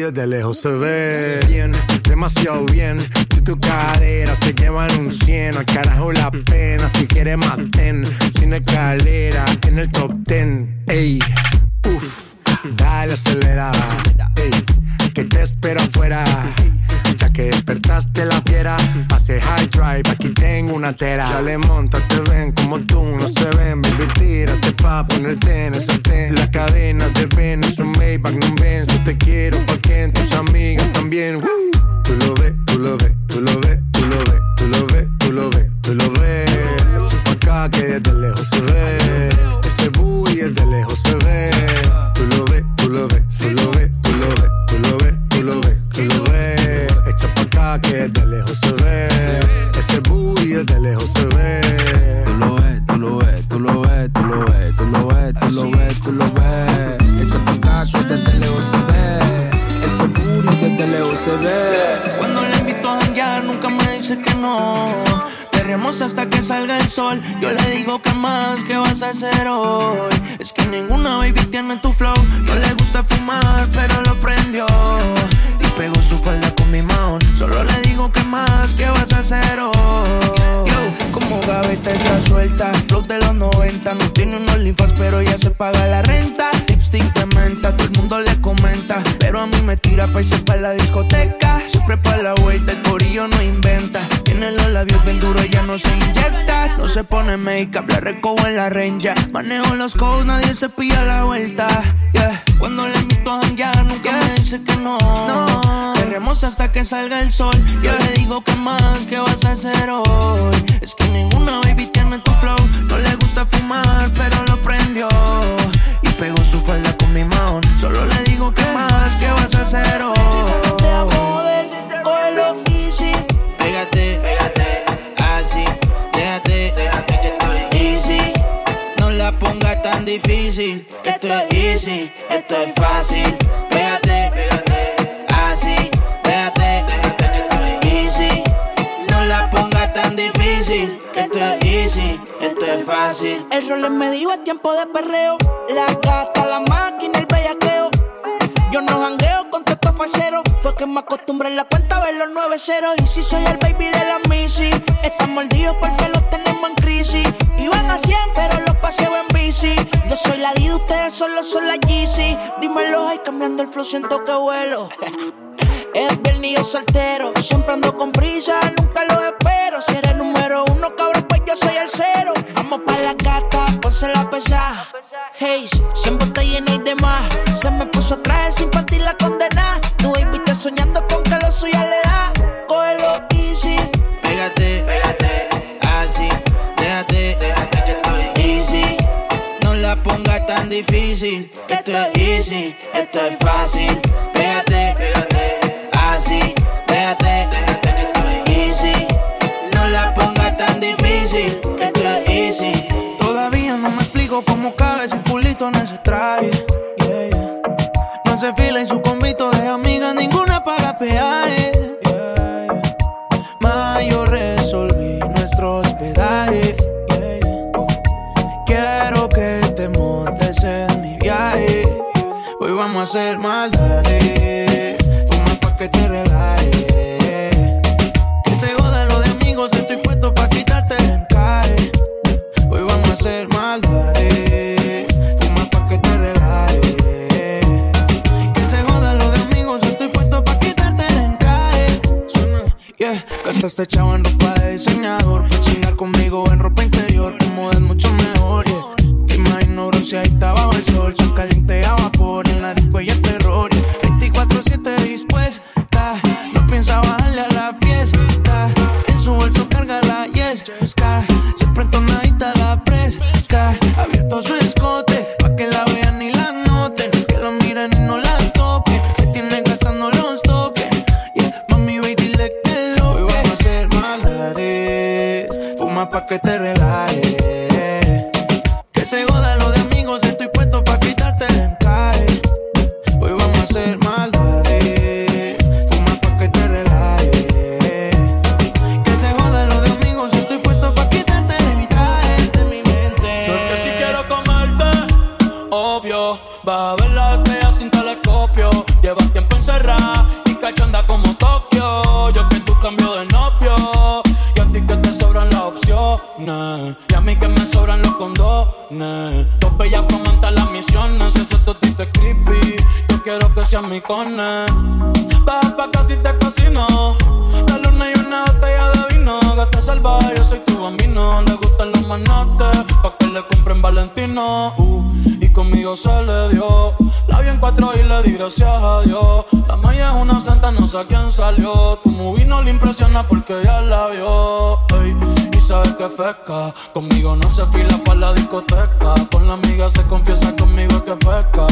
Booty desde lejos se ve. Bien, demasiado bien. Si tu cadera se llevan un 100, al carajo la pena. Si quieres maten, sin escalera, en el top 10. Ey, uff, dale acelera. Ey, que te espero afuera. Ya que despertaste la fiera, pase high drive, aquí una tera. Dale, monta, te ven como tú, no se ven, baby, tírate pa' ponerte en ese ten. La cadena de ven, es un Maybach, no ven, yo te quiero pa' que tus amigas también. Tú lo ves, tú lo ves, tú lo ves, tú lo ves, tú lo ves, tú lo ves, tú lo ves. Echa pa' acá que desde lejos se ve. Ese booty desde lejos se ve. Tú lo ves, tú lo ves, tú lo ves, Cuando le invito a janguear nunca me dice que no. Perreamos hasta que salga el sol. Yo le digo que más, ¿qué vas a hacer hoy? Es que ninguna baby tiene tu flow. No le gusta fumar, pero lo prendió. Y pegó su falda con mi mount. Solo le digo que más, ¿qué vas a hacer hoy? Como gaveta está suelta. Flow de los 90. No tiene unos linfas, pero ya se paga la renta. Lipstick de menta, todo el mundo le comenta. Pero a mí me tira pa' irse pa' la discoteca. Siempre pa' la vuelta, el corillo no inventa. Tiene los labios bien duros, ella no se inyecta. No se pone make-up, la recojo en la renja. Manejo los codes, nadie se pilla la vuelta. Yeah. Cuando le invito a janguear, nunca me dice que no. No. Perremos hasta que salga el sol. Yo le digo que más, ¿qué vas a hacer hoy? Es que ninguna baby tiene tu flow. No le gusta fumar, pero lo prendió. Y pegó su falda con mi mount. Solo le digo que más, ¿qué vas a hacer hoy? Pégate, pégate, así, déjate, déjate que estoy easy. No la pongas tan difícil, que esto es easy, esto es fácil. El rol me dijo es tiempo de perreo. La gata, la máquina, el bellaqueo. Yo no jangueo con estos falseros. Fue que me acostumbré en la cuenta a ver los 9 ceros. Y si soy el baby de la Missy. Están mordidos porque los tenemos en crisis. Iban a 100, pero los paseo en bici. Yo soy la D, ustedes solo son la Yeezy. Dímelo, ay, cambiando el flow, siento que vuelo. Es viernes soltero. Siempre ando con prisa, nunca lo espero. Ponse la pesa. Hey, siempre te llena y demás. Se me puso traje sin partir la condena. Tu baby está soñando con que lo suya le da. Cógelo easy. Pégate, pégate, así, déjate, déjate que estoy easy. No la pongas tan difícil, que esto es easy, esto es fácil. Pégate, pégate, así, déjate, déjate en ese. No se fila y su convito de amiga, ninguna paga peaje. Yeah. Ma, yo resolví nuestro hospedaje. Quiero que te montes en mi viaje. Hoy vamos a hacer maldades. Fuma pa' que te relajes. Que se yeah. Gastaste chavo en ropa de diseñador. Pa' chingar conmigo en ropa interior. Como es mucho mejor, yeah. Te imagino bronceadita bajo el Que se joda lo de amigos, estoy puesto pa' quitarte el encaje. Hoy vamos a hacer maldades, eh. fuma pa' que te relajes. Que se joda lo de amigos, estoy puesto pa' quitarte el encaje de mi mente. Porque si quiero comerte, obvio, va a ver la botella sin telescopio. Llevas tiempo encerrado. Condones. Dos bellas para las misiones. Ese totito es creepy. Yo quiero que seas mi cone. Baja pa' casi te cocino. La luna y una botella de vino. Gata salvaje, yo soy tu bambino. Le gustan los manotes. Pa' que le compren Valentino. Uh, y conmigo se le dio. La vi en cuatro y le di gracias a Dios. La maya es una santa, no sé a quién salió. Tu movie no le impresiona porque ya la vio. Conmigo no se fila pa' la discoteca. Con la amiga se confiesa conmigo que pesca.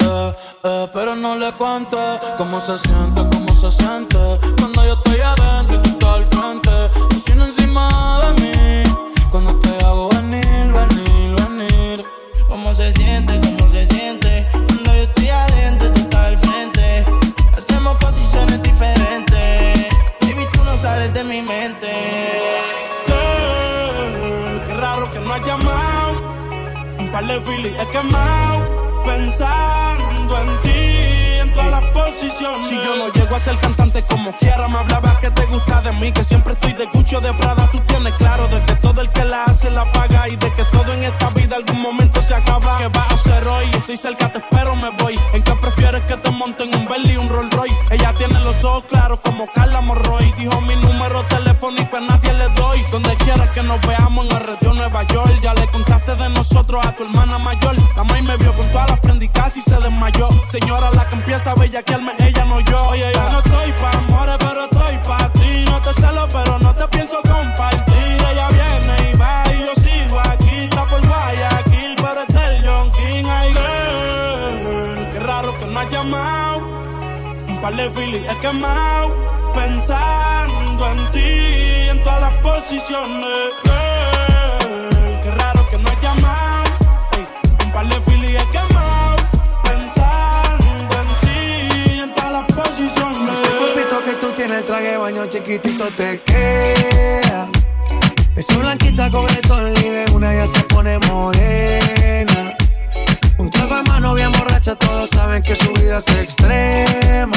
Eh, eh, pero no le cuente cómo se siente, cómo se siente. Cuando yo estoy adentro y tú estás al frente. Tú encima de mí. Cuando te hago venir, venir, venir. ¿Cómo se siente? ¿Cómo se siente? Cuando yo estoy adentro, tú estás al frente. Hacemos posiciones diferentes. Baby, tú no sales de mi mente. De filis he quemado. Pensando en ti todas las posiciones. Si yo no llego a ser cantante como quiera, me hablaba que te gusta de mí, que siempre estoy de cucho de Prada. Tú tienes claro de que todo el que la hace la paga y de que todo en esta vida algún momento acaba. ¿Qué vas a hacer hoy? Estoy cerca, te espero, me voy. ¿En qué prefieres que te monten un Bentley y un Rolls Royce? Ella tiene los ojos claros como Carla Morroy. Dijo mi número telefónico a nadie le doy. Donde quieras que nos veamos en el retiro Nueva York. Ya le contaste de nosotros a tu hermana mayor. La maíz me vio con todas las prendicas y se desmayó. Señora, la que empieza esa bella que ella no yo. De filis he quemado. Pensando en ti, en todas las posiciones. Girl, qué raro que no has llamado. un par de filis he quemado. el traje baño chiquitito te queda. Esa blanquita con el sol y de una ya se pone morena. Un trago de mano bien borracha, todos saben que su vida es extrema.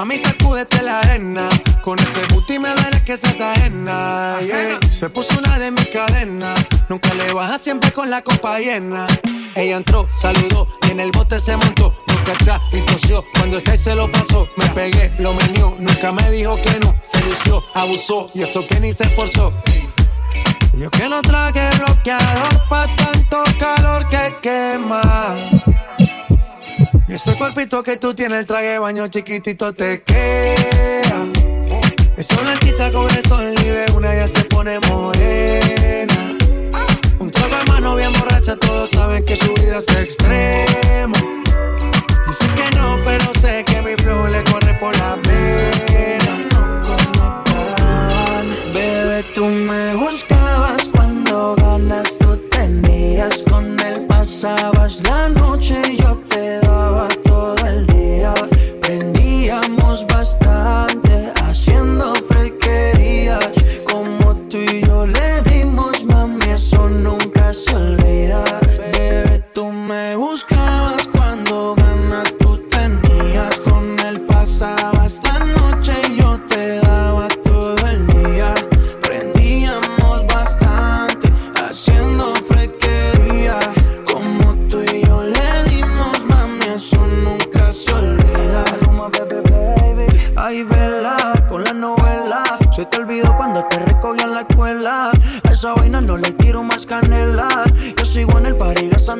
Mami, sacúdete la arena. Con ese booty me duele que seas ajena. Se puso una de mis cadenas. Nunca le baja siempre con la copa llena. Ella entró, saludó y en el bote se montó. Nunca atrás y tosió. Cuando está y se lo pasó, me pegué, lo menió. Nunca me dijo que no. Se lució, abusó y eso que ni se esforzó. Yo que no traje bloqueador pa' tanto calor que quema. Ese cuerpito que tú tienes, el traje baño chiquitito te queda. Esa blanquita con el sol y de una ya se pone morena. Un trago de mano bien borracha, todos saben que su vida es extrema. Dicen que no, pero sé que mi flow le corre por la pena. Bebé, tú me buscabas cuando ganas tú tenías. Con él pasabas la noche y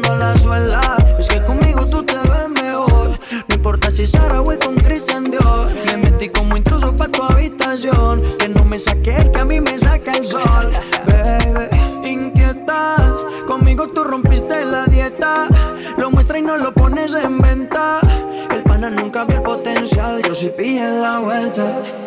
gastando la suela. Es que conmigo tú te ves mejor. No importa si Sara voy con Christian Dior. Me metí como intruso pa' tu habitación. Que no me saque el que a mí me saca el sol. Baby, inquieta. Conmigo tú rompiste la dieta. Lo muestra y no lo pones en venta. si pillas la vuelta